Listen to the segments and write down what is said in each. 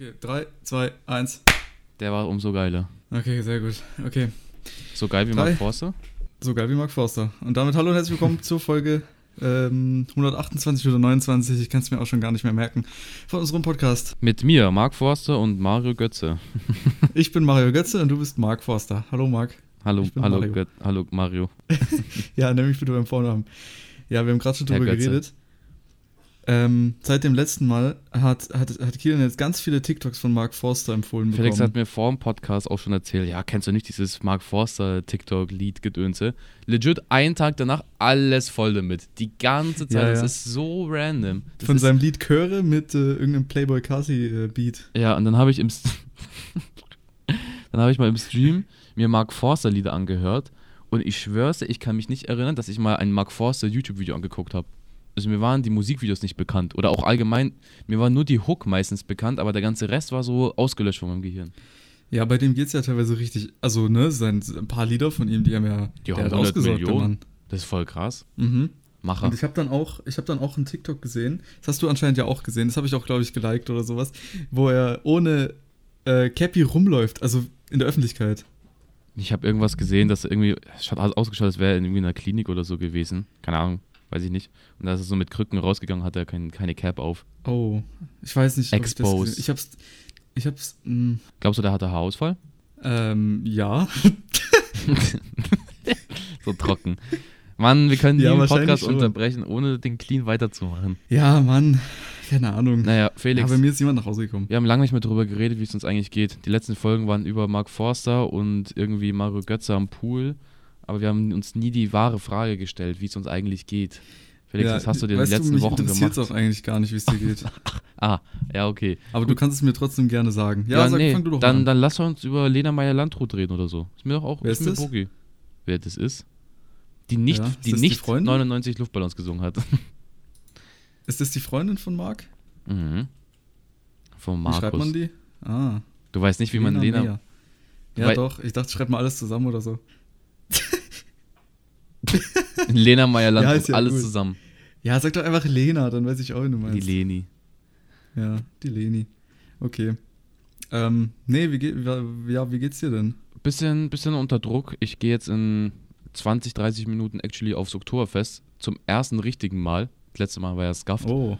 Okay, 3, 2, 1. Der war umso geiler. Okay, sehr gut. Okay, So geil wie Drei. Mark Forster? so geil wie Mark Forster. Und damit hallo und herzlich willkommen zur Folge ähm, 128 oder 29, ich kann es mir auch schon gar nicht mehr merken, von unserem Podcast. Mit mir, Mark Forster und Mario Götze. Ich bin Mario Götze und du bist Mark Forster. Hallo Mark. Hallo, hallo, Mario. Göt hallo Mario. Ja, nenn mich bitte beim Vornamen. Ja, wir haben gerade schon drüber geredet. Ähm, seit dem letzten Mal hat, hat, hat Kilian jetzt ganz viele TikToks von Mark Forster empfohlen Felix bekommen. hat mir vor dem Podcast auch schon erzählt, ja, kennst du nicht dieses Mark Forster TikTok-Lied-Gedönse? Legit, einen Tag danach alles voll damit. Die ganze Zeit. Ja, Das ja. ist so random. Das Von seinem Lied Chöre mit äh, irgendeinem Playboy Kasi äh, Beat. Ja, und dann habe ich im Dann habe ich mal im Stream mir Mark Forster Lieder angehört und ich schwör's ich kann mich nicht erinnern, dass ich mal ein Mark Forster YouTube Video angeguckt habe. Also mir waren die Musikvideos nicht bekannt oder auch allgemein, mir war nur die Hook meistens bekannt, aber der ganze Rest war so ausgelöscht von meinem Gehirn. Ja, bei dem geht's ja teilweise richtig. Also, ne, sein, ein paar Lieder von ihm, die haben ja. Die haben hat 100 ausgesorgt, der Millionen. Mann. Das ist voll krass. Mhm. Macher. Und ich habe dann auch, ich habe dann auch einen TikTok gesehen. Das hast du anscheinend ja auch gesehen. Das habe ich auch, glaube ich, geliked oder sowas, wo er ohne äh, Cappy rumläuft, also in der Öffentlichkeit. Ich habe irgendwas gesehen, dass irgendwie, es hat ausgeschaut, als wäre er in irgendwie einer Klinik oder so gewesen. Keine Ahnung, weiß ich nicht. Und da ist er so mit Krücken rausgegangen, hat er kein, keine Cap auf. Oh, ich weiß nicht. ich Exposed. gesehen- Ich hab's, ich hab's, mh, Glaubst du, der hatte Haarausfall? ähm, ja. So trocken. Mann, wir können Ja, den Podcast schon. unterbrechen, ohne den Clean weiterzumachen. ja, Mann, keine Ahnung. Naja, Ja, Felix, bei mir ist jemand nach Hause gekommen. wir haben lange nicht mehr darüber geredet, wie es uns eigentlich geht. Die letzten Folgen waren über Mark Forster und irgendwie Mario Götze am Pool. Aber wir haben uns nie die wahre Frage gestellt, wie es uns eigentlich geht. Felix, ja, was hast du dir in den letzten du, mich Wochen gemacht? auch eigentlich gar nicht, wie es dir geht. Ah, ja, okay. Aber du kannst es mir trotzdem gerne sagen. Ja, Ja, sag, nee, fang du doch dann, an. dann lass uns über Lena Meyer-Landrut reden oder so. Ist mir doch auch Wer ist mir das? Bogi. Wer das ist? Die nicht, Ja, ist die das die nicht Freundin? 99 Luftballons gesungen hat. Ist das die Freundin von Marc? mhm. Von Wie Markus. schreibt man die? Ah. Du weißt nicht, wie man Lena. Meyer. Ja, doch. Ich dachte, schreib mal alles zusammen oder so. Lena Meyer-Landrut, Ja, ja alles gut. zusammen. Ja, sag doch einfach Lena, dann weiß ich auch, wie du Die meinst. Leni. ja, die Leni. Okay. Ähm, nee, wie, geht, ja, wie geht's dir denn? Bisschen, bisschen unter Druck. Ich gehe jetzt in 20, 30 Minuten actually aufs Oktoberfest. Zum ersten richtigen Mal. Das letzte Mal war ja Scuffed. Oh.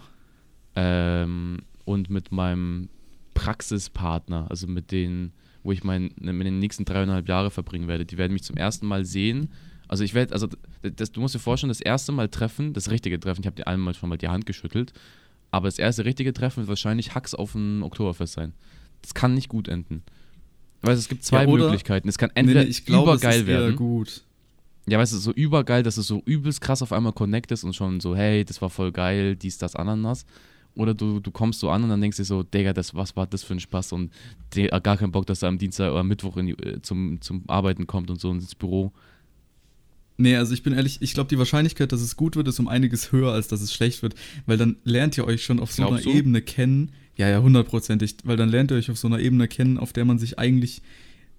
Ähm, und mit meinem Praxispartner, also mit denen, wo ich mein, mit den nächsten dreieinhalb Jahre verbringen werde. Die werden mich zum ersten Mal sehen. Also ich werde, also das, du musst dir vorstellen, das erste Mal treffen, das richtige Treffen, ich habe dir einmal schon mal die Hand geschüttelt, aber das erste richtige Treffen wird wahrscheinlich Hacks auf dem Oktoberfest sein. Das kann nicht gut enden. Weißt du, es gibt zwei Ja, Möglichkeiten. Es kann entweder ich glaube, es übergeil werden. gut. Ja, weißt du, so übergeil, dass es so übelst krass auf einmal connectest und schon so, hey, das war voll geil, dies, das, Ananas. Oder du, du kommst so an und dann denkst du dir so, Digga, das, was war das für ein Spaß und der hat gar keinen Bock, dass er am Dienstag oder Mittwoch die, äh, zum, zum Arbeiten kommt und so ins Büro. Nee, also ich bin ehrlich, ich glaube, die Wahrscheinlichkeit, dass es gut wird, ist um einiges höher, als dass es schlecht wird. Weil dann lernt ihr euch schon auf so einer du? Ebene kennen. Ja, ja, hundertprozentig. Weil dann lernt ihr euch auf so einer Ebene kennen, auf der man sich eigentlich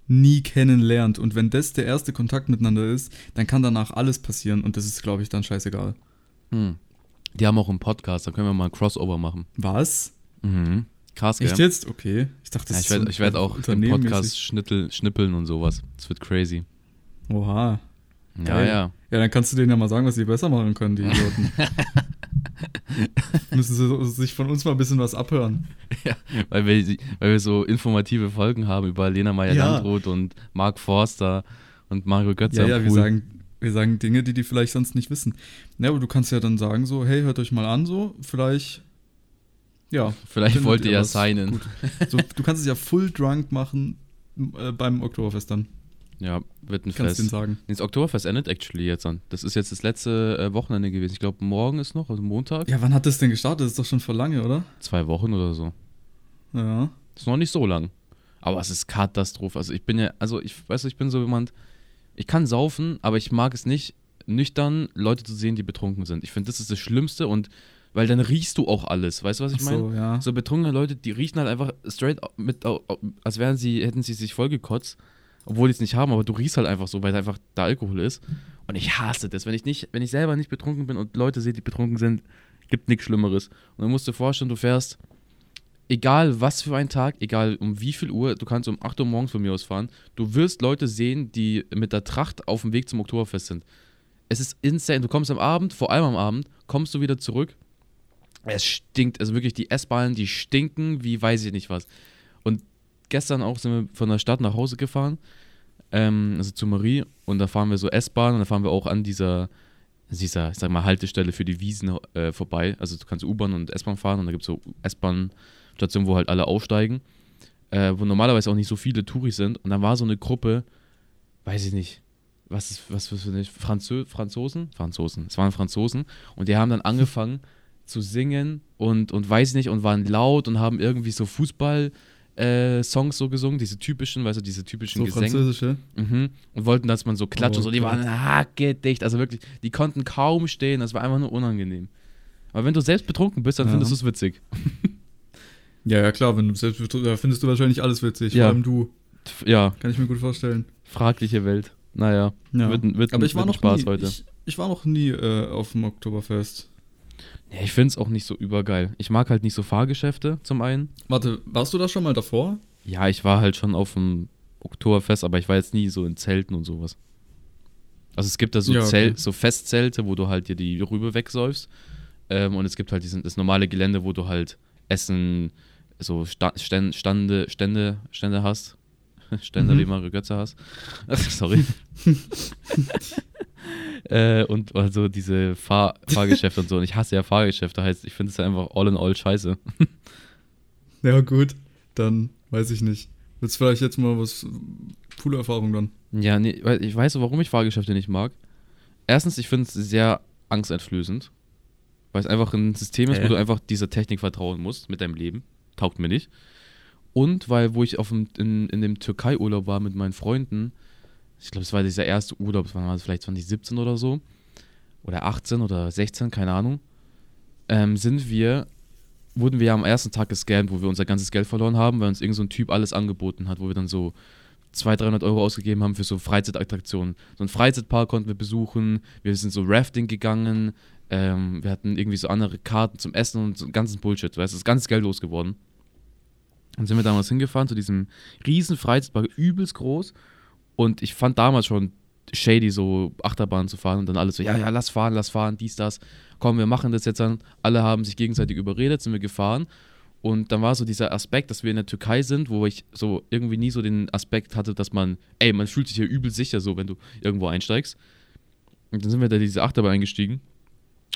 nie kennenlernt. Und wenn das der erste Kontakt miteinander ist, dann kann danach alles passieren. Und das ist, glaube ich, dann scheißegal. Hm. Die haben auch einen Podcast, da können wir mal ein Crossover machen. Was? Mhm. Krass, gell? Echt jetzt? Okay. Ich dachte, das Ja, ich ist werde so ich werd auch im. Podcast schnittel, schnippeln und sowas. Das wird crazy. Oha. Ja, ja. Ja, dann kannst du denen ja mal sagen, was sie besser machen können, die Idioten. Müssen sie sich von uns mal ein bisschen was abhören. Weil wir, weil wir so informative Folgen haben über Lena Meyer-Landrut und Mark Forster und Mario Götze Ja, ja, wir sagen, wir sagen Dinge, die die vielleicht sonst nicht wissen. Ja, aber du kannst ja dann sagen so, hey, hört euch mal an so, vielleicht, ja. Vielleicht wollt ihr ja was signen. So, du kannst es ja full drunk machen äh, beim Oktoberfest dann. Ja, wird ein Kannst Fest. sagen. Das Oktoberfest endet actually jetzt an. Das ist jetzt das letzte äh, Wochenende gewesen. Ich glaube, morgen ist noch, also Montag. Ja, wann hat das denn gestartet? Das ist doch schon vor lange, oder? Zwei Wochen oder so. Ja. Ist noch nicht so lang. Aber es ist Katastrophe. Also ich bin ja, also ich weiß, ich bin so jemand, ich kann saufen, aber ich mag es nicht, nüchtern Leute zu sehen, die betrunken sind. Ich finde, das ist das Schlimmste und weil dann riechst du auch alles. Weißt du, was ich meine? so, ja. So betrunkene Leute, die riechen halt einfach straight mit, als wären sie, hätten sie sich vollgekotzt, obwohl die es nicht haben, aber du riechst halt einfach so, weil einfach da Alkohol ist. Und ich hasse das. Wenn ich nicht, wenn ich selber nicht betrunken bin und Leute sehe, die betrunken sind, gibt nichts Schlimmeres. Und dann musst du dir vorstellen, du fährst egal was für ein Tag, egal um wie viel Uhr, du kannst um 8 Uhr morgens von mir aus fahren, du wirst Leute sehen, die mit der Tracht auf dem Weg zum Oktoberfest sind. Es ist insane. Du kommst am Abend, vor allem am Abend, kommst du wieder zurück. Es stinkt, also wirklich die S-Bahnen, die stinken wie weiß ich nicht was. Gestern auch sind wir von der Stadt nach Hause gefahren, ähm, also zu Marie, und da fahren wir so S-Bahn und da fahren wir auch an dieser, dieser, ich sag mal, Haltestelle für die Wiesen äh, vorbei. Also du kannst U-Bahn und S-Bahn fahren und da gibt es so S-Bahn-Stationen, wo halt alle aufsteigen, äh, wo normalerweise auch nicht so viele Touris sind. Und dann war so eine Gruppe, weiß ich nicht, was ist, was für eine Franzö Franzosen? Franzosen. Es waren Franzosen und die haben dann angefangen zu singen und, und weiß nicht und waren laut und haben irgendwie so Fußball äh, Songs so gesungen, diese typischen, weißt du, diese typischen So Gesänge. französische. Mhm. Und wollten, dass man so klatscht Oh und so. Die waren hackedicht. Also wirklich, die konnten kaum stehen. Das war einfach nur unangenehm. Aber wenn du selbst betrunken bist, dann Ja. findest du es witzig. Ja, ja, klar, wenn du selbst da findest du wahrscheinlich alles witzig. Ja. Vor allem du. Ja, Kann ich mir gut vorstellen. fragliche Welt. Naja, Ja. wird, wird, Aber ich war noch Spaß nie, heute. Ich, ich war noch nie äh, auf dem Oktoberfest. Ja, ich finde es auch nicht so übergeil. Ich mag halt nicht so Fahrgeschäfte zum einen. Warte, warst du da schon mal davor? Ja, ich war halt schon auf dem Oktoberfest, aber ich war jetzt nie so in Zelten und sowas. Also es gibt da so, Ja, okay. Zelt, so Festzelte, wo du halt dir die Rübe wegsäufst. Ähm, und es gibt halt diesen, das normale Gelände, wo du halt Essen, so Sta Stände, Stande, Stände, Stände hast. Stände, Mhm. Mario Götze hast. Sorry. äh, und also diese Fahr Fahrgeschäfte und so. Und ich hasse ja Fahrgeschäfte, heißt, ich finde es einfach all in all scheiße. Ja, gut. Dann weiß ich nicht. Willst du vielleicht jetzt mal was. Coole Erfahrung dann. Ja, nee, ich weiß, warum ich Fahrgeschäfte nicht mag. Erstens, ich finde es sehr angsteinflößend. Weil es einfach ein System ist, Hä? wo du einfach dieser Technik vertrauen musst mit deinem Leben. Taugt mir nicht. Und weil, wo ich auf dem, in, in dem Türkei-Urlaub war mit meinen Freunden, ich glaube, es war dieser erste Urlaub, das war vielleicht 2017 oder so, oder 18 oder 16, keine Ahnung, ähm, sind wir, wurden wir am ersten Tag gescammt, wo wir unser ganzes Geld verloren haben, weil uns irgend so ein Typ alles angeboten hat, wo wir dann so 200, 300 Euro ausgegeben haben für so Freizeitattraktionen. So einen Freizeitpark konnten wir besuchen, wir sind so Rafting gegangen, ähm, wir hatten irgendwie so andere Karten zum Essen und so ganzen Bullshit, weißt du, das ganze Geld losgeworden. Dann sind wir damals hingefahren zu diesem riesen Freizeitpark, übelst groß. Und ich fand damals schon shady, so Achterbahn zu fahren und dann alles so, ja, ja, lass fahren, lass fahren, dies, das. Komm, wir machen das jetzt dann. Alle haben sich gegenseitig überredet, sind wir gefahren. Und dann war so dieser Aspekt, dass wir in der Türkei sind, wo ich so irgendwie nie so den Aspekt hatte, dass man, ey, man fühlt sich hier übel sicher so, wenn du irgendwo einsteigst. Und dann sind wir da diese Achterbahn eingestiegen.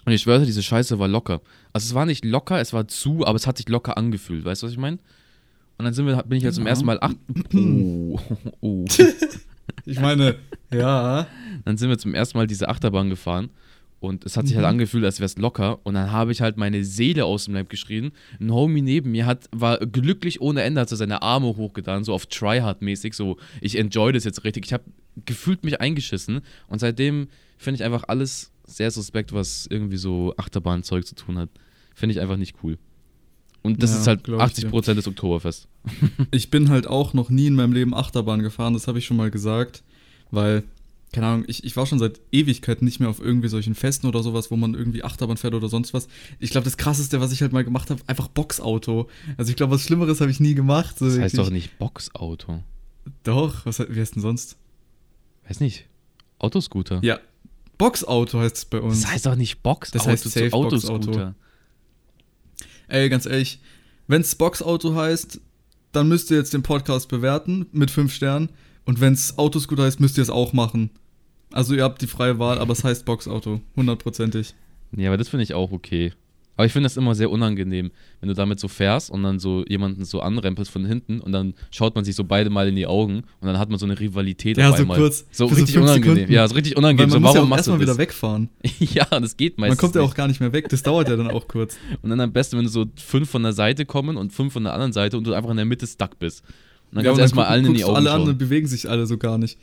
Und ich schwöre, diese Scheiße war locker. Also es war nicht locker, es war zu, aber es hat sich locker angefühlt. Weißt du, was ich meine? Und dann sind wir, bin ich halt zum Ja. ersten Mal acht. Oh, oh. Ich meine, ja. Dann sind wir zum ersten Mal diese Achterbahn gefahren. Und es hat sich halt Mhm. angefühlt, als wäre es locker. Und dann habe ich halt meine Seele aus dem Leib geschrien. Ein Homie neben mir hat, war glücklich ohne Ende, hat so seine Arme hochgetan, so auf Tryhard-mäßig. So, ich enjoy das jetzt richtig. Ich habe gefühlt mich eingeschissen. Und seitdem finde ich einfach alles sehr suspekt, was irgendwie so Achterbahnzeug zu tun hat. Finde ich einfach nicht cool. Und das Ja, ist halt glaub ich 80 Prozent des Oktoberfest. Ich bin halt auch noch nie in meinem Leben Achterbahn gefahren, das habe ich schon mal gesagt. Weil, keine Ahnung, ich, ich war schon seit Ewigkeiten nicht mehr auf irgendwie solchen Festen oder sowas, wo man irgendwie Achterbahn fährt oder sonst was. Ich glaube, das krasseste, was ich halt mal gemacht habe, einfach Boxauto. Also ich glaube, was Schlimmeres habe ich nie gemacht. So Das heißt wirklich. doch nicht Boxauto. Doch, was, wie heißt denn sonst? Weiß nicht. Autoscooter. Ja, Boxauto heißt es bei uns. Das heißt doch nicht Boxauto Das heißt safe Autoscooter. Ey, ganz ehrlich, wenn's Boxauto heißt, dann müsst ihr jetzt den Podcast bewerten mit 5 Sternen. Und wenn's Autoscooter heißt, müsst ihr es auch machen. Also ihr habt die freie Wahl, aber es heißt Boxauto. Hundertprozentig. Ja, aber das finde ich auch okay. Aber ich finde das immer sehr unangenehm, wenn du damit so fährst und dann so jemanden so anrempelst von hinten und dann schaut man sich so beide mal in die Augen und dann hat man so eine Rivalität Ja, auf so einmal. kurz, So so richtig fünf unangenehm. Sekunden. Ja, so richtig Weil unangenehm. man So, muss ja warum auch machst du erstmal wieder wegfahren. ja, das geht meistens Man kommt ja auch gar nicht mehr weg. Das dauert ja dann auch kurz. Und dann am besten, wenn du so fünf von der Seite kommen und fünf von der anderen Seite und du einfach in der Mitte stuck bist. Und dann Ja, kannst du erstmal allen in die Augen alle an schauen. und bewegen sich alle so gar nicht.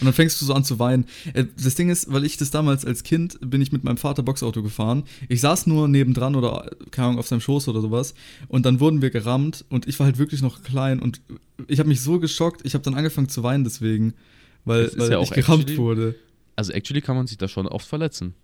Und dann fängst du so an zu weinen. Äh, Das Ding ist, weil ich das damals als Kind bin ich mit meinem Vater Boxauto gefahren. Ich saß nur nebendran oder keine Ahnung auf seinem Schoß oder sowas und dann wurden wir gerammt und ich war halt wirklich noch klein und ich habe mich so geschockt, ich habe dann angefangen zu weinen deswegen, weil, weil ja ich auch gerammt actually- wurde. Also actually kann man sich da schon oft verletzen.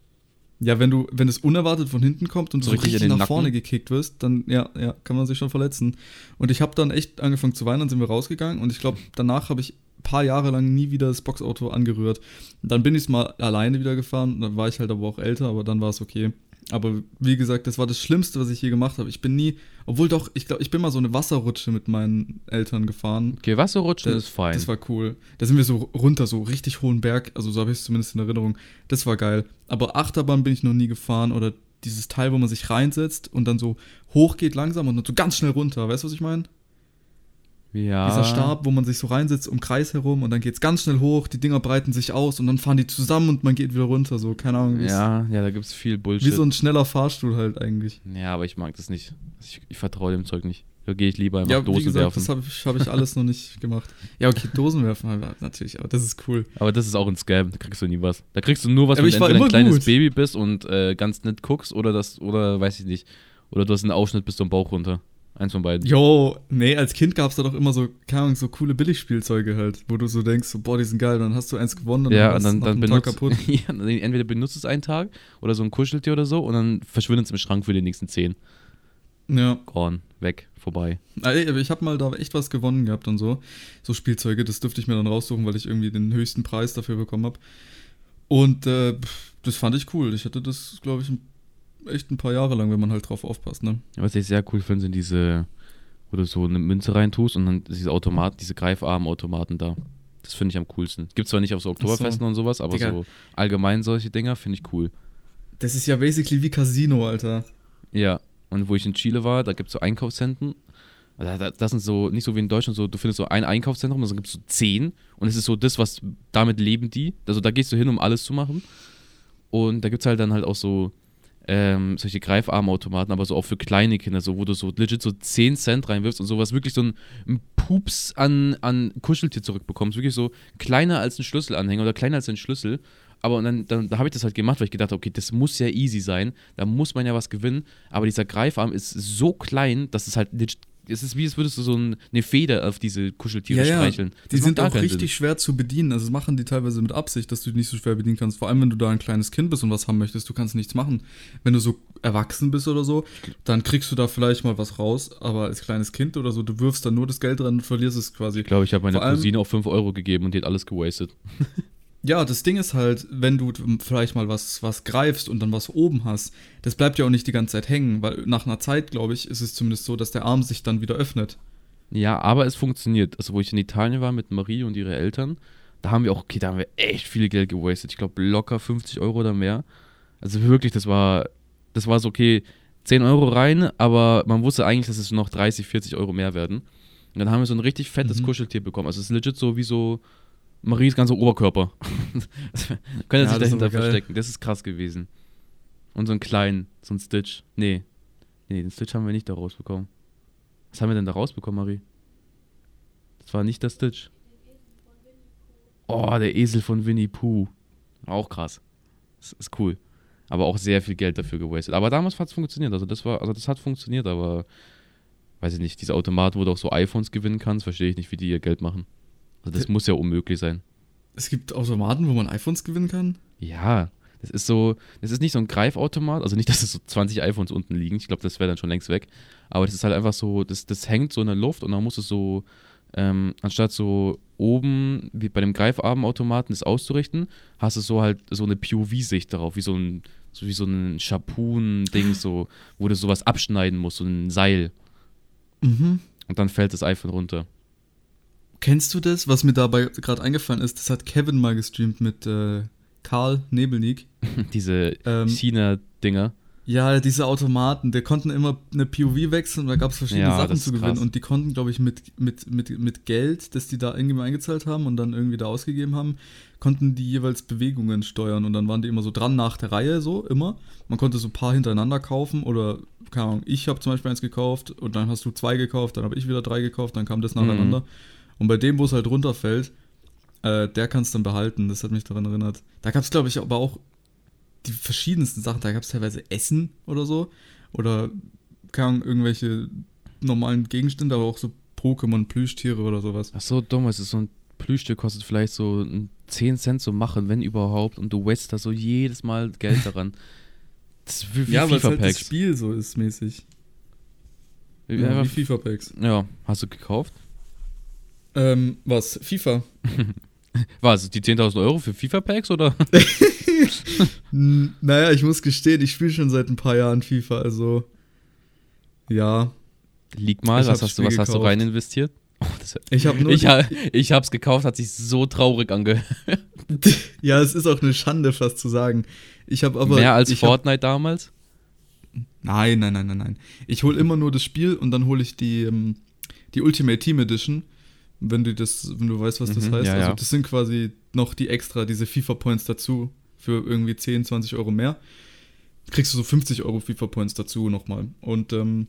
Ja, wenn du, wenn es unerwartet von hinten kommt und So so richtig richtig nach Nacken? vorne gekickt wirst, dann ja, ja, kann man sich schon verletzen. Und ich habe dann echt angefangen zu weinen, dann sind wir rausgegangen und ich glaube, danach habe ich ein paar Jahre lang nie wieder das Boxauto angerührt. Und dann bin ich es mal alleine wieder gefahren, dann war ich halt aber auch älter, aber dann war es okay. Aber wie gesagt, das war das Schlimmste, was ich je gemacht habe. Ich bin nie, obwohl doch, ich glaube, ich bin mal so eine Wasserrutsche mit meinen Eltern gefahren. Okay, Wasserrutschen Das- ist fein. Das war cool. Da sind wir so runter, so richtig hohen Berg. Also so habe ich es zumindest in Erinnerung. Das war geil. Aber Achterbahn bin ich noch nie gefahren oder dieses Teil, wo man sich reinsetzt und dann so hoch geht langsam und dann so ganz schnell runter. Weißt du, was ich meine? Ja. Dieser Stab, wo man sich so reinsetzt um Kreis herum und dann geht es ganz schnell hoch, die Dinger breiten sich aus und dann fahren die zusammen und man geht wieder runter. So, keine Ahnung. wie Ja, ja, da gibt es viel Wie Bullshit. so ein schneller Fahrstuhl halt eigentlich. ja, aber ich mag das nicht. Ich, ich vertraue dem Zeug nicht. Da gehe ich lieber einfach Ja, wie Dosen gesagt, werfen. das habe ich, hab ich alles noch nicht gemacht. Ja, okay, Dosen werfen halt natürlich, aber das ist cool. Aber das ist auch ein Scam, da kriegst du nie was. Da kriegst du nur was, Aber wenn du ein kleines gut. Baby bist und äh, ganz nett guckst oder das, oder weiß ich nicht. Oder du hast einen Ausschnitt bis zum Bauch runter. Eins von beiden. Jo, nee, als Kind gab es da doch immer so, keine Ahnung, so coole Billigspielzeuge halt, wo du so denkst, so, boah, die sind geil, dann hast du eins gewonnen und ja, dann, nach dann einem Tag benutzt, kaputt. ja, dann entweder benutzt es einen Tag oder so ein Kuscheltier oder so und dann verschwindet es im Schrank für die nächsten zehn. Ja, Gone, weg, vorbei. Ey, aber ich habe mal da echt was gewonnen gehabt und so. So Spielzeuge, das dürfte ich mir dann raussuchen, weil ich irgendwie den höchsten Preis dafür bekommen habe. Und äh, das fand ich cool. Ich hatte das, glaube ich, ein- echt ein paar Jahre lang, wenn man halt drauf aufpasst, ne? Was ich sehr cool finde, sind diese, wo du so eine Münze reintust und dann diese Automat, diese Greifarmautomaten da. Das finde ich am coolsten. Gibt zwar nicht auf so Oktoberfesten und sowas, aber Digga. so allgemein solche Dinger finde ich cool. Das ist ja basically wie Casino, Alter. Ja, und wo ich in Chile war, da gibt es so Einkaufszentren. Da- Das sind so, nicht so wie in Deutschland, so, du findest so ein Einkaufszentrum, dann gibt es so zehn. Und es ist so das, was, damit leben die. Also da gehst du hin, um alles zu machen. Und da gibt es halt dann halt auch so ähm, solche Greifarmautomaten, aber so auch für kleine Kinder, so wo du so legit so 10 Cent reinwirfst und sowas wirklich so ein, ein Pups an, an Kuscheltier zurückbekommst. Wirklich so kleiner als ein Schlüsselanhänger oder kleiner als ein Schlüssel. Aber und dann, dann da habe ich das halt gemacht, weil ich gedacht habe, okay, das muss ja easy sein. Da muss man ja was gewinnen. Aber dieser Greifarm ist so klein, dass es halt legit. Es ist wie, als würdest du so ein, eine Feder auf diese Kuscheltiere streicheln. Die Das macht sind auch richtig schwer zu bedienen. Also das machen die teilweise mit Absicht, dass du die nicht so schwer bedienen kannst. Vor allem, wenn du da ein kleines Kind bist und was haben möchtest, du kannst nichts machen. Wenn du so erwachsen bist oder so, dann kriegst du da vielleicht mal was raus. Aber als kleines Kind oder so, du wirfst dann nur das Geld rein und verlierst es quasi. Ich glaube, ich habe meiner Cousine auch 5 Euro gegeben und die hat alles gewastet. Ja, das Ding ist halt, wenn du vielleicht mal was, was greifst und dann was oben hast, das bleibt ja auch nicht die ganze Zeit hängen, weil nach einer Zeit, glaube ich, ist es zumindest so, dass der Arm sich dann wieder öffnet. Ja, aber es funktioniert. Also, wo ich in Italien war mit Marie und ihre Eltern, da haben wir auch, okay, da haben wir echt viel Geld gewastet. Ich glaube, locker 50 Euro oder mehr. Also wirklich, das war, das war so, okay, 10 Euro rein, aber man wusste eigentlich, dass es noch 30, 40 Euro mehr werden. Und dann haben wir so ein richtig fettes Mhm. Kuscheltier bekommen. Also, es ist legit so wie so Maries ganzer Oberkörper. Können Ja, sich dahinter verstecken. Das ist krass gewesen. Und so einen kleinen, so ein Stitch. Nee. Nee, den Stitch haben wir nicht da rausbekommen. Was haben wir denn da rausbekommen, Marie? Das war nicht der Stitch. Oh, der Esel von Winnie Pooh. Auch krass. Das ist cool. Aber auch sehr viel Geld dafür gewastet. Aber damals hat es funktioniert. Also das war, also das hat funktioniert, aber weiß ich nicht, diese Automaten, wo du auch so iPhones gewinnen kannst, verstehe ich nicht, wie die ihr Geld machen. Also das muss ja unmöglich sein. Es gibt Automaten, wo man iPhones gewinnen kann. Ja, das ist so, das ist nicht so ein Greifautomat, also nicht, dass es so 20 iPhones unten liegen, ich glaube, das wäre dann schon längst weg, aber das ist halt einfach so, das, das hängt so in der Luft und dann musst du so, ähm, anstatt so oben, wie bei dem Greifarmautomaten, das auszurichten, hast du so halt so eine POV-Sicht darauf, wie so ein, so wie so ein Schapun-Ding, so, wo du sowas abschneiden musst, so ein Seil Mhm. und dann fällt das iPhone runter. Kennst du das, was mir dabei gerade eingefallen ist? Das hat Kevin mal gestreamt mit äh, Karl Nebelnik. Diese Ähm, China-Dinger. Ja, diese Automaten, der konnten immer eine POV wechseln und da gab es verschiedene Ja, Sachen zu gewinnen krass. und die konnten, glaube ich, mit, mit, mit, mit Geld, das die da irgendwie mal eingezahlt haben und dann irgendwie da ausgegeben haben, konnten die jeweils Bewegungen steuern und dann waren die immer so dran nach der Reihe, so immer. Man konnte so ein paar hintereinander kaufen oder, keine Ahnung, ich habe zum Beispiel eins gekauft und dann hast du zwei gekauft, dann habe ich wieder drei gekauft, dann kam das nacheinander. Mhm. Und bei dem, wo es halt runterfällt, äh, der kann es dann behalten, das hat mich daran erinnert. Da gab es, glaube ich, aber auch die verschiedensten Sachen. Da gab es teilweise Essen oder so. Oder Ahnung, irgendwelche normalen Gegenstände, aber auch so Pokémon, Plüschtiere oder sowas. Ach so dumm, es ist so ein Plüschstück kostet vielleicht so ein 10 Cent zu machen, wenn überhaupt, und du wast da so jedes Mal Geld daran. Das ist wie, wie Ja, weil es halt das. Spiel so ist mäßig. Ja, Ja, wie einfach- FIFA-Packs. ja, hast du gekauft? Ähm, was? FIFA? War es die 10.000 Euro für FIFA-Packs oder? Naja, ich muss gestehen, ich spiele schon seit ein paar Jahren FIFA, also. Ja. Lieg mal, Ich was hast du, was hast du rein investiert? Oh, Ich habe nur. ich, ha, ich hab's gekauft, hat sich so traurig angehört. ja, es ist auch eine Schande, fast zu sagen. Ich habe aber. Mehr als Fortnite damals? Nein, nein, nein, nein, nein. Ich hole immer nur das Spiel und dann hole ich die, ähm, die Ultimate Team Edition. Wenn du das, wenn du weißt, was das Mhm, heißt. ja, also das sind quasi noch die extra, diese FIFA-Points dazu für irgendwie 10, 20 Euro mehr. Kriegst du so 50 Euro FIFA-Points dazu nochmal. Und ähm,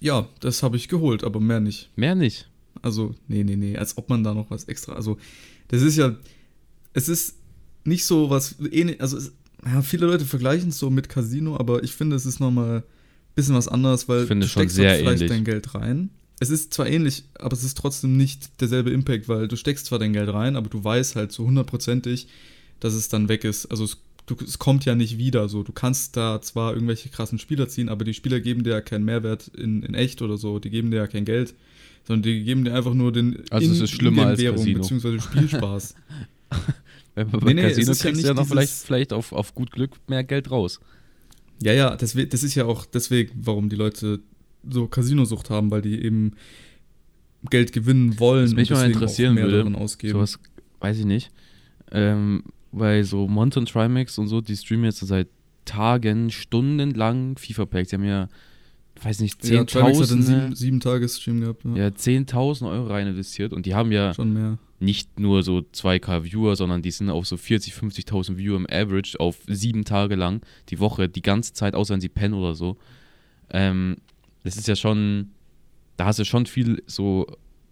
ja, das habe ich geholt, aber mehr nicht. Mehr nicht. Also, nee, nee, nee, als ob man da noch was extra. Also, das ist ja. Es ist nicht so was. Also, es, ja, viele Leute vergleichen es so mit Casino, aber ich finde, es ist nochmal ein bisschen was anderes, weil du steckst sehr vielleicht ähnlich. dein Geld rein. Es ist zwar ähnlich, aber es ist trotzdem nicht derselbe Impact, weil du steckst zwar dein Geld rein, aber du weißt halt so hundertprozentig, dass es dann weg ist. Also, es, du, es kommt ja nicht wieder so. Du kannst da zwar irgendwelche krassen Spieler ziehen, aber die Spieler geben dir ja keinen Mehrwert in, in echt oder so. Die geben dir ja kein Geld sondern die geben dir einfach nur den Also es ist schlimmer als Casino. beziehungsweise Spielspaß. Bei Nee, nee, es Casino ja kriegst ja nicht noch vielleicht, vielleicht auf, auf gut Glück mehr Geld raus. ja, ja, das, das ist ja auch deswegen, warum die Leute so Casinosucht haben, weil die eben Geld gewinnen wollen Was mich mal interessieren mehr würde, ausgeben. Sowas weiß ich nicht. Ähm, weil so Monte und Trimax und so, die streamen jetzt seit Tagen, stundenlang FIFA-Packs. Die haben ja, weiß nicht, ja, Trimax hat einen Zehntausende, sieben, sieben Tages-Stream gehabt. Ja. ja, 10.000 Euro rein investiert und die haben ja nicht nur so 2K Viewer, sondern die sind auf so 40, 50.000 Viewer im Average auf sieben Tage lang die Woche, die ganze Zeit, außer wenn sie pennen oder so. Ähm, das ist ja schon, da hast du schon viel so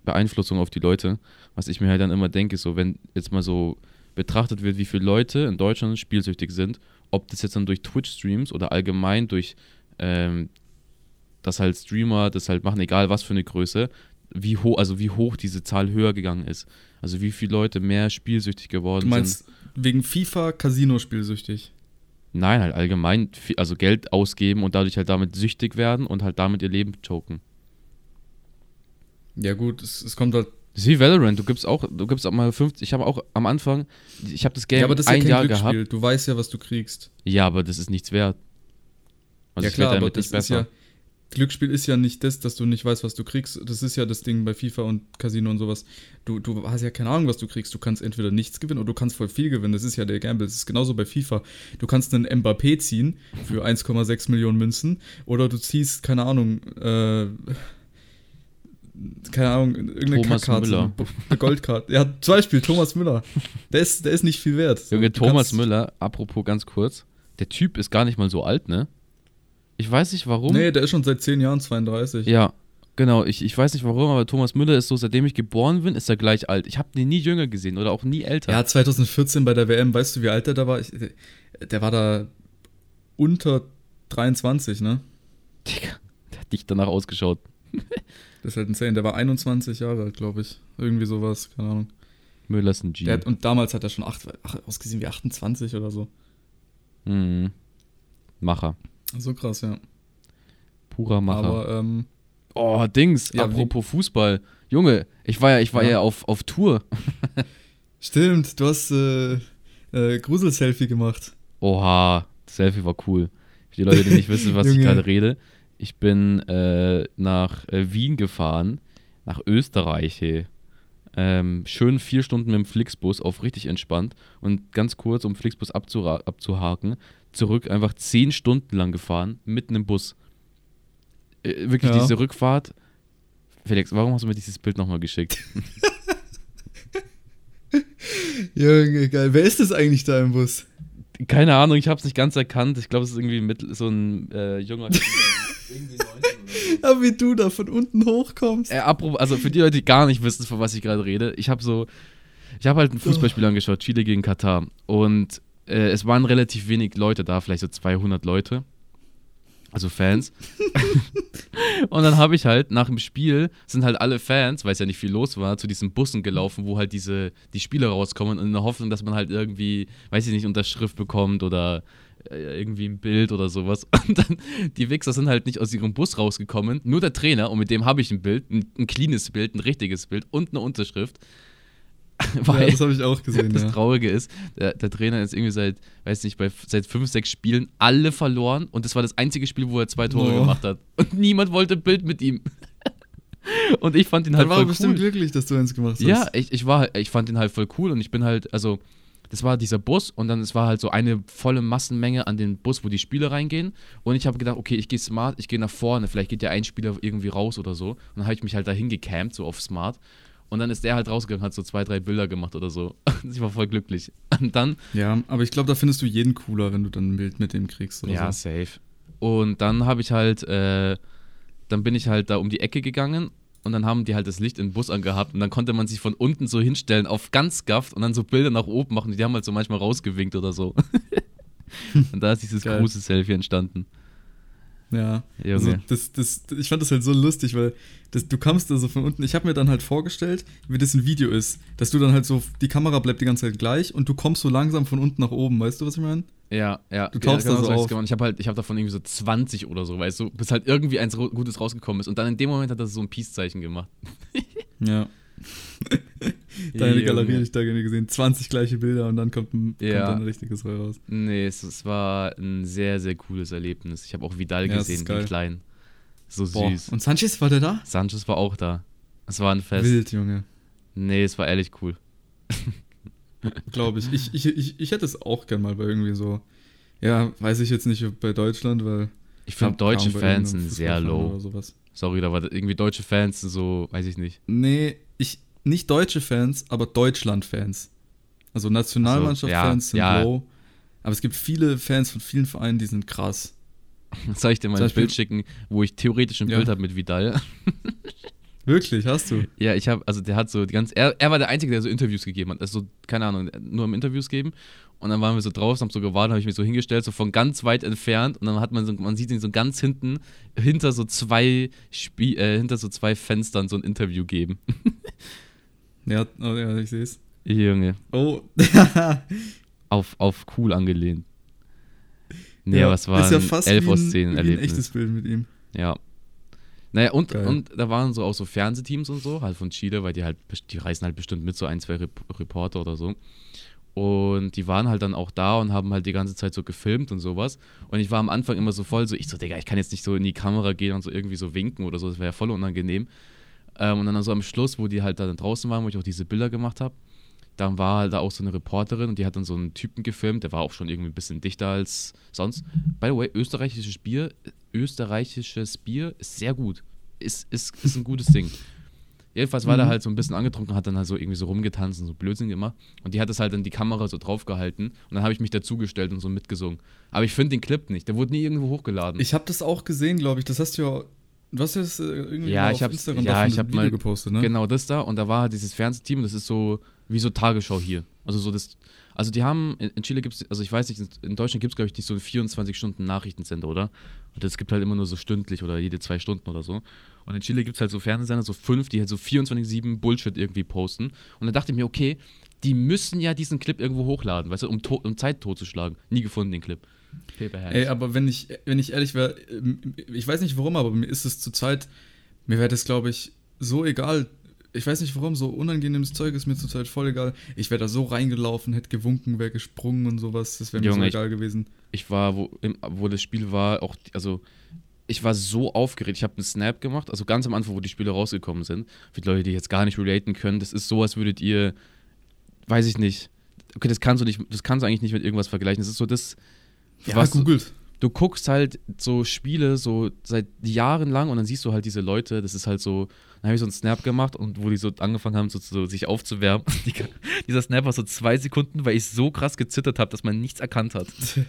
Beeinflussung auf die Leute, was ich mir halt dann immer denke, so wenn jetzt mal so betrachtet wird, wie viele Leute in Deutschland spielsüchtig sind, ob das jetzt dann durch Twitch-Streams oder allgemein durch ähm, dass halt Streamer das halt machen, egal was für eine Größe, wie hoch, also wie hoch diese Zahl höher gegangen ist. Also wie viele Leute mehr spielsüchtig geworden Du meinst sind. wegen FIFA Casino-spielsüchtig? Nein, halt allgemein, viel- also Geld ausgeben und dadurch halt damit süchtig werden und halt damit ihr Leben choken. Ja gut, es, es kommt halt Das wie Valorant, du gibst auch, du gibst auch mal 50, ich habe auch am Anfang, ich habe das Game ja, aber das ist ein ja kein Jahr Glücksspiel. gehabt. Du weißt ja, was du kriegst. Ja, aber das ist nichts wert. Also ja klar, aber das ist besser. ja Glücksspiel ist ja nicht das, dass du nicht weißt, was du kriegst. Das ist ja das Ding bei FIFA und Casino und sowas. Du, du hast ja keine Ahnung, was du kriegst. Du kannst entweder nichts gewinnen oder du kannst voll viel gewinnen. Das ist ja der Gamble. Das ist genauso bei FIFA. Du kannst einen Mbappé ziehen für 1,6 Millionen Münzen oder du ziehst, keine Ahnung, äh, keine Ahnung, irgendeine Thomas Kackkarte, Müller. eine Goldkarte. Ja, zum Beispiel Thomas Müller. Der ist, der ist nicht viel wert. Junge, Thomas Müller, apropos ganz kurz, der Typ ist gar nicht mal so alt, ne? Ich weiß nicht warum. Nee, der ist schon seit 10 Jahren 32. Ja, genau. Ich, ich weiß nicht warum, aber Thomas Müller ist so, seitdem ich geboren bin, ist er gleich alt. Ich habe den nie jünger gesehen oder auch nie älter. Ja, 2014 bei der WM, weißt du, wie alt der da war? Ich, der war da unter 23, ne? Digga, der hat dich danach ausgeschaut. Das ist halt insane. Der war 21 Jahre alt, glaube ich. Irgendwie sowas, keine Ahnung. Müller ist ein G. Hat, und damals hat er schon acht, ach, ausgesehen wie 28 oder so. Mhm. Macher. So krass, ja. Purer Macher. Aber, ähm, oh, Dings, Ja, apropos Fußball. Junge, ich war ja, ich war ja, Ja. auf, auf Tour. stimmt, du hast äh, äh, Grusel-Selfie gemacht. Oha, Selfie war cool. Für die Leute, die nicht wissen, was ich gerade rede. Ich bin äh, nach äh, Wien gefahren, nach Österreich. Hey. Ähm, schön vier Stunden mit dem Flixbus auf richtig entspannt und ganz kurz, um Flixbus abzuhaken, zurück einfach zehn Stunden lang gefahren, mitten im Bus. Äh, wirklich Ja. diese Rückfahrt. Felix, warum hast du mir dieses Bild nochmal geschickt? Junge, geil. Wer ist das eigentlich da im Bus? Keine Ahnung, ich habe es nicht ganz erkannt. Ich glaube, es ist irgendwie mit, so ein äh, junger. irgendwie 19 oder so. Ja, wie du da von unten hochkommst. Äh, apropos, also für die Leute, die gar nicht wissen, von was ich gerade rede, ich habe so, ich habe halt ein Fußballspiel angeschaut, Chile gegen Katar. Und äh, es waren relativ wenig Leute da, vielleicht so 200 Leute. Also Fans. und dann habe ich halt nach dem Spiel sind halt alle Fans, weil es ja nicht viel los war, zu diesen Bussen gelaufen, wo halt diese die Spieler rauskommen und in der Hoffnung, dass man halt irgendwie, weiß ich nicht, Unterschrift bekommt oder äh, irgendwie ein Bild oder sowas. Und dann, die Wichser sind halt nicht aus ihrem Bus rausgekommen, nur der Trainer und mit dem habe ich ein Bild, ein, ein cleanes Bild, ein richtiges Bild und eine Unterschrift. ja, das habe ich auch gesehen. das ja. Traurige ist, der, der, Trainer ist irgendwie seit, weiß nicht, bei, seit fünf, sechs Spielen alle verloren und das war das einzige Spiel, wo er zwei Tore Oh. gemacht hat. Und niemand wollte ein Bild mit ihm. und ich fand ihn halt Dann war voll bestimmt cool. glücklich, dass du eins gemacht hast. Ja, ich, ich war, ich fand ihn halt voll cool und ich bin halt, also, das war dieser Bus und dann es war halt so eine volle Massenmenge an den Bus, wo die Spieler reingehen. Und ich habe gedacht, okay, ich gehe smart, ich gehe nach vorne, vielleicht geht ja ein Spieler irgendwie raus oder so. Und dann habe ich mich halt dahin gecampt, so auf smart. Und dann ist der halt rausgegangen, hat so zwei, drei Bilder gemacht oder so. Ich war voll glücklich. Und dann Ja, aber ich glaube, da findest du jeden cooler, wenn du dann ein Bild mit dem kriegst ja, so. safe. Und dann habe ich halt, äh, dann bin ich halt da um die Ecke gegangen und dann haben die halt das Licht in den Bus angehabt und dann konnte man sich von unten so hinstellen auf ganz gaft und dann so Bilder nach oben machen. Die haben halt so manchmal rausgewinkt oder so. und da ist dieses Geil. große Selfie entstanden. Ja. Junge. Also das, das, ich fand das halt so lustig, weil das, du kamst da so von unten. Ich habe mir dann halt vorgestellt, wie das ein Video ist, dass du dann halt so, die Kamera bleibt die ganze Zeit gleich und du kommst so langsam von unten nach oben. Weißt du, was ich meine? Ja, ja. Du tauchst ja, da so auf. gemacht. Ich habe halt, ich habe davon irgendwie so 20 oder so, weißt du, bis halt irgendwie eins Gutes rausgekommen ist. Und dann in dem Moment hat er so ein Peace-Zeichen gemacht. Ja. Deine Junge. Galerie ich da gesehen. 20 gleiche Bilder und dann kommt ein, Ja. kommt ein richtiges Roll raus. Nee, es, es war ein sehr, sehr cooles Erlebnis. Ich habe auch Vidal Ja, gesehen, den kleinen. So Boah. süß. Und Sanchez war der da? Sanchez war auch da. Es war ein Fest. Wild, Junge. Nee, es war ehrlich cool. Glaube ich. Ich, ich, ich. ich hätte es auch gern mal bei irgendwie so. Ja, weiß ich jetzt nicht bei Deutschland, weil. Ich finde deutsche Fans sind sehr low. Oder sowas. Sorry, da war irgendwie deutsche Fans sind so, weiß ich nicht. Nee, nicht deutsche Fans, aber Deutschland-Fans. Also Nationalmannschaft-Fans so, sind ja, ja. low. Aber es gibt viele Fans von vielen Vereinen, die sind krass. Soll ich dir mal ein Bild schicken, wo ich theoretisch ein Ja. Bild habe mit Vidal? Wirklich, hast du? Ja, ich habe, also der hat so die ganz, er, er war der Einzige, der so Interviews gegeben hat. Also, keine Ahnung, nur im Interviews geben. Und dann waren wir so draußen, haben so gewartet, habe ich mich so hingestellt, so von ganz weit entfernt. Und dann hat man so, man sieht ihn so ganz hinten, hinter so zwei Spie äh, hinter so zwei Fenstern so ein Interview geben. Ja, oh, ja ich sehe es. Junge, Oh. auf, auf cool angelehnt. Nee, ja, aber es war ist ja ein fast 11 wie aus ein, 10 wie ein Erlebnis. echtes Bild mit ihm. Ja. Naja, und, Geil. und da waren so auch so Fernsehteams und so, halt von Chile, weil die halt, die reisen halt bestimmt mit so ein, zwei Rep Reporter oder so. Und die waren halt dann auch da und haben halt die ganze Zeit so gefilmt und sowas. Und ich war am Anfang immer so voll so, ich so, Digga, ich kann jetzt nicht so in die Kamera gehen und so irgendwie so winken oder so, das wäre ja voll unangenehm. Ähm, und dann so am Schluss, wo die halt da draußen waren, wo ich auch diese Bilder gemacht habe, dann war halt da auch so eine Reporterin und die hat dann so einen Typen gefilmt, der war auch schon irgendwie ein bisschen dichter als sonst. By the way, österreichisches Bier, österreichisches Bier ist sehr gut. Ist, ist, ist ein gutes Ding. Jedenfalls war der Mhm. halt so ein bisschen angetrunken, hat dann halt so irgendwie so rumgetanzt und so Blödsinn gemacht. Und die hat das halt dann die Kamera so draufgehalten. Und dann habe ich mich dazugestellt und so mitgesungen. Aber ich finde den Clip nicht. Der wurde nie irgendwo hochgeladen. Ich habe das auch gesehen, glaube ich. Das hast du ja. Hast das äh, irgendwie Ja, auf hab's- Instagram ja, ich hab Video mal- gepostet, ne? Genau das da. Und da war halt dieses Fernsehteam, das ist so wie so Tagesschau hier. Also so das. Also die haben, in Chile gibt es, also ich weiß nicht, in- Deutschland gibt es, glaube ich, nicht so einen 24-Stunden-Nachrichtensender, oder? Und es gibt halt immer nur so stündlich oder jede zwei Stunden oder so. Und in Chile gibt es halt so Fernsehsender, so fünf, die halt so 24-7 Bullshit irgendwie posten. Und dann dachte ich mir, okay, die müssen ja diesen Clip irgendwo hochladen, weißt du, um, um Zeit totzuschlagen. Nie gefunden, den Clip. Ey, aber wenn ich, wenn ich ehrlich wäre, ich weiß nicht warum, aber mir ist es zurzeit, mir wäre das, glaube ich, so egal. Ich weiß nicht warum, so unangenehmes Zeug ist mir zurzeit voll egal. Ich wäre da so reingelaufen, hätte gewunken, wäre gesprungen und sowas. Das wäre mir so ich- egal gewesen. ich war, wo, wo das Spiel war, auch, also ich war so aufgeregt. Ich habe einen Snap gemacht, also ganz am Anfang, wo die Spiele rausgekommen sind. Für die Leute, die jetzt gar nicht relaten können, das ist so, als würdet ihr, weiß ich nicht, okay, das kannst du nicht, das kannst du eigentlich nicht mit irgendwas vergleichen. Das ist so das, Ja, was du, googelt. du guckst halt so Spiele so seit Jahren lang und dann siehst du halt diese Leute, das ist halt so, dann habe ich so einen Snap gemacht und wo die so angefangen haben, so, so sich aufzuwärmen. Die, dieser Snap war so zwei Sekunden, weil ich so krass gezittert habe, dass man nichts erkannt hat.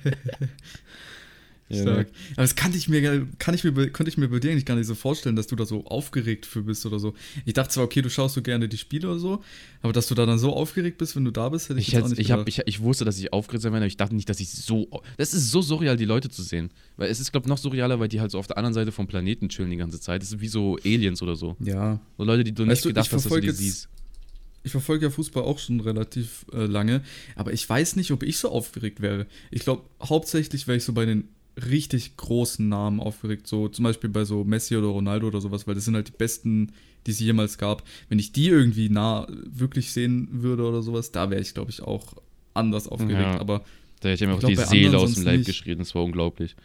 Stark. Aber das kannte ich mir, kann ich mir, konnte ich mir bei dir eigentlich gar nicht so vorstellen, dass du da so aufgeregt für bist oder so. Ich dachte zwar, okay, du schaust so gerne die Spiele oder so, aber dass du da dann so aufgeregt bist, wenn du da bist, hätte ich, Ich, hätte- nicht ich, hab, gedacht. ich, ich wusste, dass ich aufgeregt sein werde, aber ich dachte nicht, dass ich so. Das ist so surreal, die Leute zu sehen. Weil es ist, glaube ich, noch surrealer, weil die halt so auf der anderen Seite vom Planeten chillen die ganze Zeit. Das ist wie so Aliens oder so. Ja, So Leute, die du Weißt nicht du, gedacht hast, dass du die siehst. ich verfolge ja Fußball auch schon relativ äh, lange, aber ich weiß nicht, ob ich so aufgeregt wäre. Ich glaube, hauptsächlich wäre ich so bei den richtig großen Namen aufgeregt, so zum Beispiel bei so Messi oder Ronaldo oder sowas, weil das sind halt die besten, die es jemals gab. Wenn ich die irgendwie nah wirklich sehen würde oder sowas, da wäre ich, glaube ich, auch anders aufgeregt. Ja. Aber Da hätte ich mir glaub, die Seele aus dem Leib nicht. geschrien, das war unglaublich.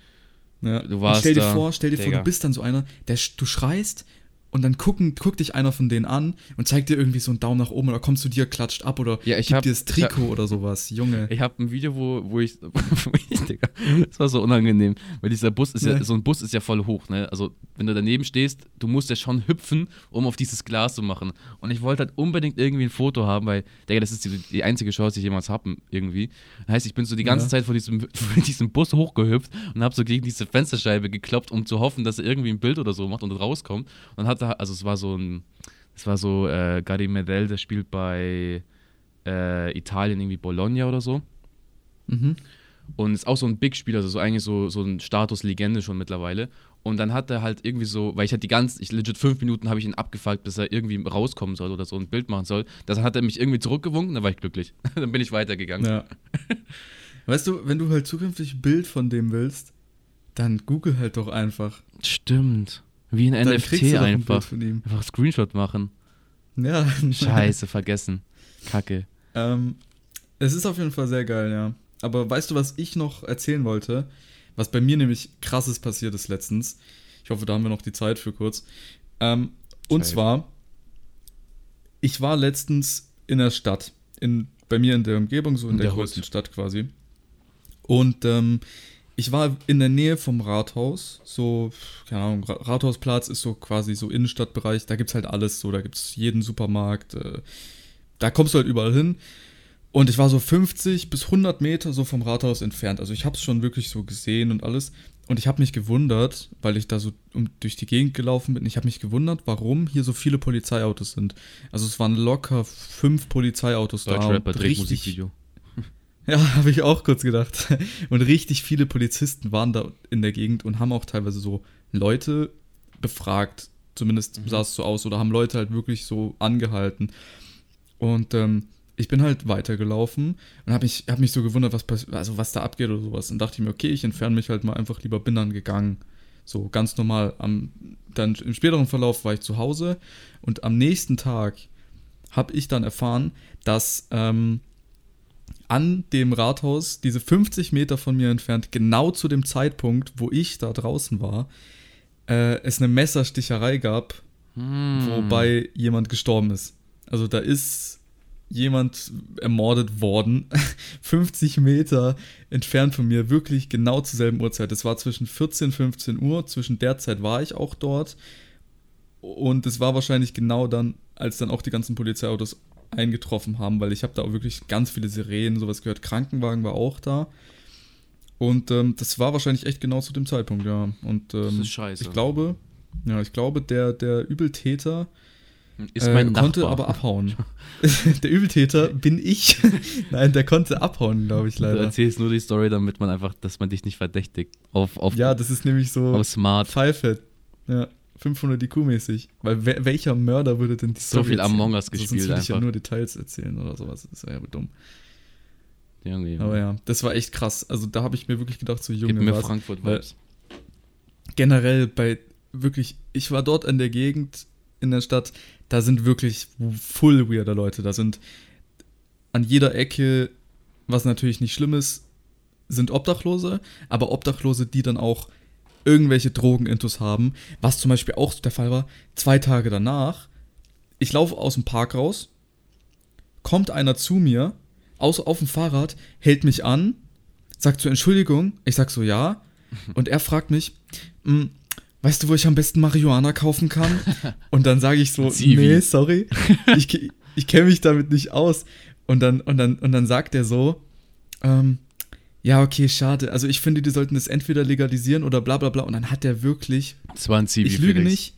Ja. Du Und warst stell dir da, vor, stell dir vor, Digga. du bist dann so einer, der du schreist und dann gucken, guckt dich einer von denen an und zeigt dir irgendwie so einen Daumen nach oben oder kommt zu dir, klatscht ab oder Ja, ich gibt hab- dir das ich hab- Trikot oder sowas. Junge. Ich habe ein Video, wo, wo ich, wo ich, Digga, das war so unangenehm, weil dieser Bus ist ja, Nee. so ein Bus ist ja voll hoch, ne? Also, wenn du daneben stehst, du musst ja schon hüpfen, um auf dieses Glas zu machen. Und ich wollte halt unbedingt irgendwie ein Foto haben, weil, Digga, das ist die, die einzige Chance, die ich jemals habe, irgendwie. Das heißt, ich bin so die ganze Ja. Zeit vor diesem, vor diesem Bus hochgehüpft und habe so gegen diese Fensterscheibe geklopft, um zu hoffen, dass er irgendwie ein Bild oder so macht und rauskommt. Und dann hat er, also es war so ein, es war so, äh, Gary Medel, der spielt bei äh, Italien irgendwie Bologna oder so. Mhm. Und ist auch so ein Big-Spieler, also so eigentlich so, so ein Status-Legende schon mittlerweile. Und dann hat er halt irgendwie so, weil ich halt die ganze, ich legit fünf Minuten habe ich ihn abgefuckt, bis er irgendwie rauskommen soll oder so ein Bild machen soll. Dann hat er mich irgendwie zurückgewunken, dann war ich glücklich. dann bin ich weitergegangen. Ja. Weißt du, wenn du halt zukünftig ein Bild von dem willst, dann google halt doch einfach. Stimmt. Wie ein Dann NFT ein einfach. Ihm. Einfach Screenshot machen. Ja. Scheiße, vergessen. Kacke. Ähm, es ist auf jeden Fall sehr geil, ja. Aber weißt du, was ich noch erzählen wollte? Was bei mir nämlich krasses passiert ist letztens. Ich hoffe, da haben wir noch die Zeit für kurz. Ähm, und zwar, ich war letztens in der Stadt. In, bei mir in der Umgebung, so in, In der, der größten Stadt quasi. Und ähm, ich war in der Nähe vom Rathaus, so, keine Ahnung, Ra- Rathausplatz ist so quasi so Innenstadtbereich, da gibt's halt alles so, da gibt's jeden Supermarkt, äh, da kommst du halt überall hin. Und ich war so 50 bis 100 Meter so vom Rathaus entfernt. Also ich habe es schon wirklich so gesehen und alles. Und ich habe mich gewundert, weil ich da so um, durch die Gegend gelaufen bin, ich habe mich gewundert, warum hier so viele Polizeiautos sind. Also es waren locker fünf Polizeiautos da. Deutsche und Rapper dreht richtig- Musikvideo. Ja, habe ich auch kurz gedacht. Und richtig viele Polizisten waren da in der Gegend und haben auch teilweise so Leute befragt. Zumindest sah es so aus. Oder haben Leute halt wirklich so angehalten. Und ähm, ich bin halt weitergelaufen und habe mich, hab mich so gewundert, was, also was da abgeht oder sowas. Und dachte ich mir, okay, ich entferne mich halt mal einfach lieber, bin dann gegangen. So ganz normal. Am, dann im späteren Verlauf war ich zu Hause und am nächsten Tag habe ich dann erfahren, dass ähm, an dem Rathaus, diese 50 Meter von mir entfernt, genau zu dem Zeitpunkt, wo ich da draußen war, äh, es eine Messersticherei gab, Hm. wobei jemand gestorben ist. Also da ist jemand ermordet worden, 50 Meter entfernt von mir, wirklich genau zur selben Uhrzeit. Es war zwischen 14 und 15 Uhr, zwischen der Zeit war ich auch dort und es war wahrscheinlich genau dann, als dann auch die ganzen Polizeiautos eingetroffen haben, weil ich habe da auch wirklich ganz viele Sirenen, sowas gehört. Krankenwagen war auch da. Und ähm, das war wahrscheinlich echt genau zu dem Zeitpunkt, ja. Und Das ähm, ist scheiße. ich glaube, ja, ich glaube, der, der Übeltäter ist äh, mein konnte Nachbar. aber abhauen. der Übeltäter bin ich. Nein, der konnte abhauen, glaube ich Du leider. erzählst nur die Story, damit man einfach, dass man dich nicht verdächtigt. Auf, auf, Ja, das ist nämlich so auf smart. Pfeife. Ja, 500 IQ-mäßig. Weil wer, welcher Mörder würde denn die So viel erzählen? Among Us Also gespielt sonst würde ich ja nur Details erzählen oder sowas. Das wäre ja dumm. Junge. Aber ja, das war echt krass. Also da habe ich mir wirklich gedacht, so Gib Junge, mir was. Frankfurt-Vibes. generell bei wirklich, ich war dort in der Gegend, in der Stadt, da sind wirklich full weirder Leute. Da sind an jeder Ecke, was natürlich nicht schlimm ist, sind Obdachlose, aber Obdachlose, die dann auch irgendwelche Drogenintus haben, was zum Beispiel auch der Fall war, zwei Tage danach, ich laufe aus dem Park raus, kommt einer zu mir, aus, auf dem Fahrrad, hält mich an, sagt so, Entschuldigung, ich sag so, ja, und er fragt mich, "Mm, weißt du, wo ich am besten Marihuana kaufen kann? Und dann sage ich so, nee, sorry, ich, ich kenne mich damit nicht aus. Und dann, und dann, und dann sagt er so, ähm, ja, okay, schade. Also ich finde, die sollten das entweder legalisieren oder bla bla bla. Und dann hat er wirklich, 20 ich lüge nicht.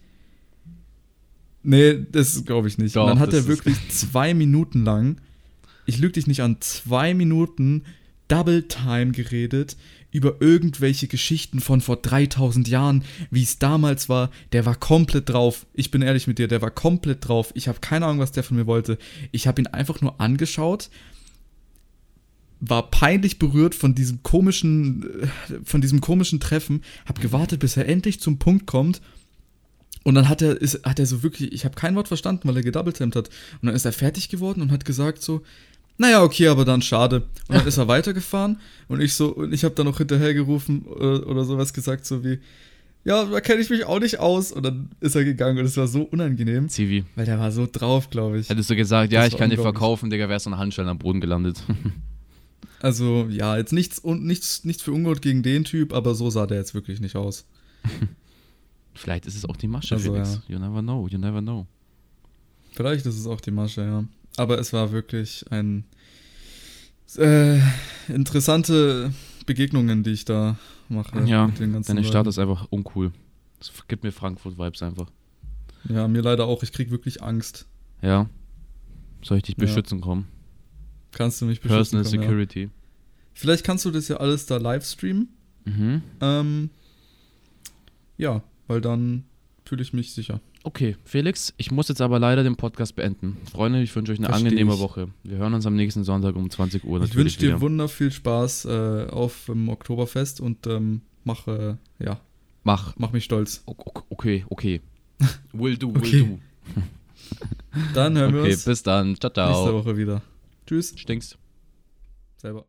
Nee, das glaube ich nicht. Doch, und dann hat das er wirklich zwei Minuten lang, ich lüge dich nicht an, zwei Minuten Double Time geredet über irgendwelche Geschichten von vor 3000 Jahren, wie es damals war. Der war komplett drauf. Ich bin ehrlich mit dir, der war komplett drauf. Ich habe keine Ahnung, was der von mir wollte. Ich habe ihn einfach nur angeschaut, war peinlich berührt von diesem komischen, äh, von diesem komischen Treffen, habe gewartet, bis er endlich zum Punkt kommt. Und dann hat er, ist, hat er so wirklich, ich habe kein Wort verstanden, weil er gedoubletamed hat. Und dann ist er fertig geworden und hat gesagt so, naja, okay, aber dann schade. Und dann ist er weitergefahren und ich so, und ich habe dann noch hinterhergerufen oder, oder sowas gesagt, so wie, ja, da kenne ich mich auch nicht aus. Und dann ist er gegangen und es war so unangenehm, Zivi. weil der war so drauf, glaube ich. Hättest du gesagt, ja, Das ich kann dir verkaufen, Digga, wärst du an Handschellen am Boden gelandet. Also, ja, jetzt nichts und nichts, nichts für Ungut gegen den Typ, aber so sah der jetzt wirklich nicht aus. Vielleicht ist es auch die Masche, Also, Felix. ja. You never know, you never know. Vielleicht ist es auch die Masche, ja. Aber es war wirklich ein äh, interessante Begegnungen, die ich da mache. Ja, mit den ganzen Deine Stadt ist einfach uncool. Das gibt mir Frankfurt-Vibes einfach. Ja, mir leider auch. Ich krieg wirklich Angst. Ja. Soll ich dich Ja. beschützen kommen? Kannst du mich beschützen? Personal ja. Security. Vielleicht kannst du das ja alles da live streamen. Mhm. Ähm, ja, weil dann fühle ich mich sicher. Okay, Felix, ich muss jetzt aber leider den Podcast beenden. Freunde, ich wünsche euch eine Versteh angenehme ich. Woche. Wir hören uns am nächsten Sonntag um 20 Uhr ich natürlich wünsche dir wunder viel Spaß äh, auf dem Oktoberfest und ähm, mach, äh, ja, Mach. mach mich stolz. Okay, okay. Will do, will Okay. do. Dann hören wir Okay, uns bis dann. Ciao, nächste ciao. Woche wieder. Tschüss. Stinkst. Selber.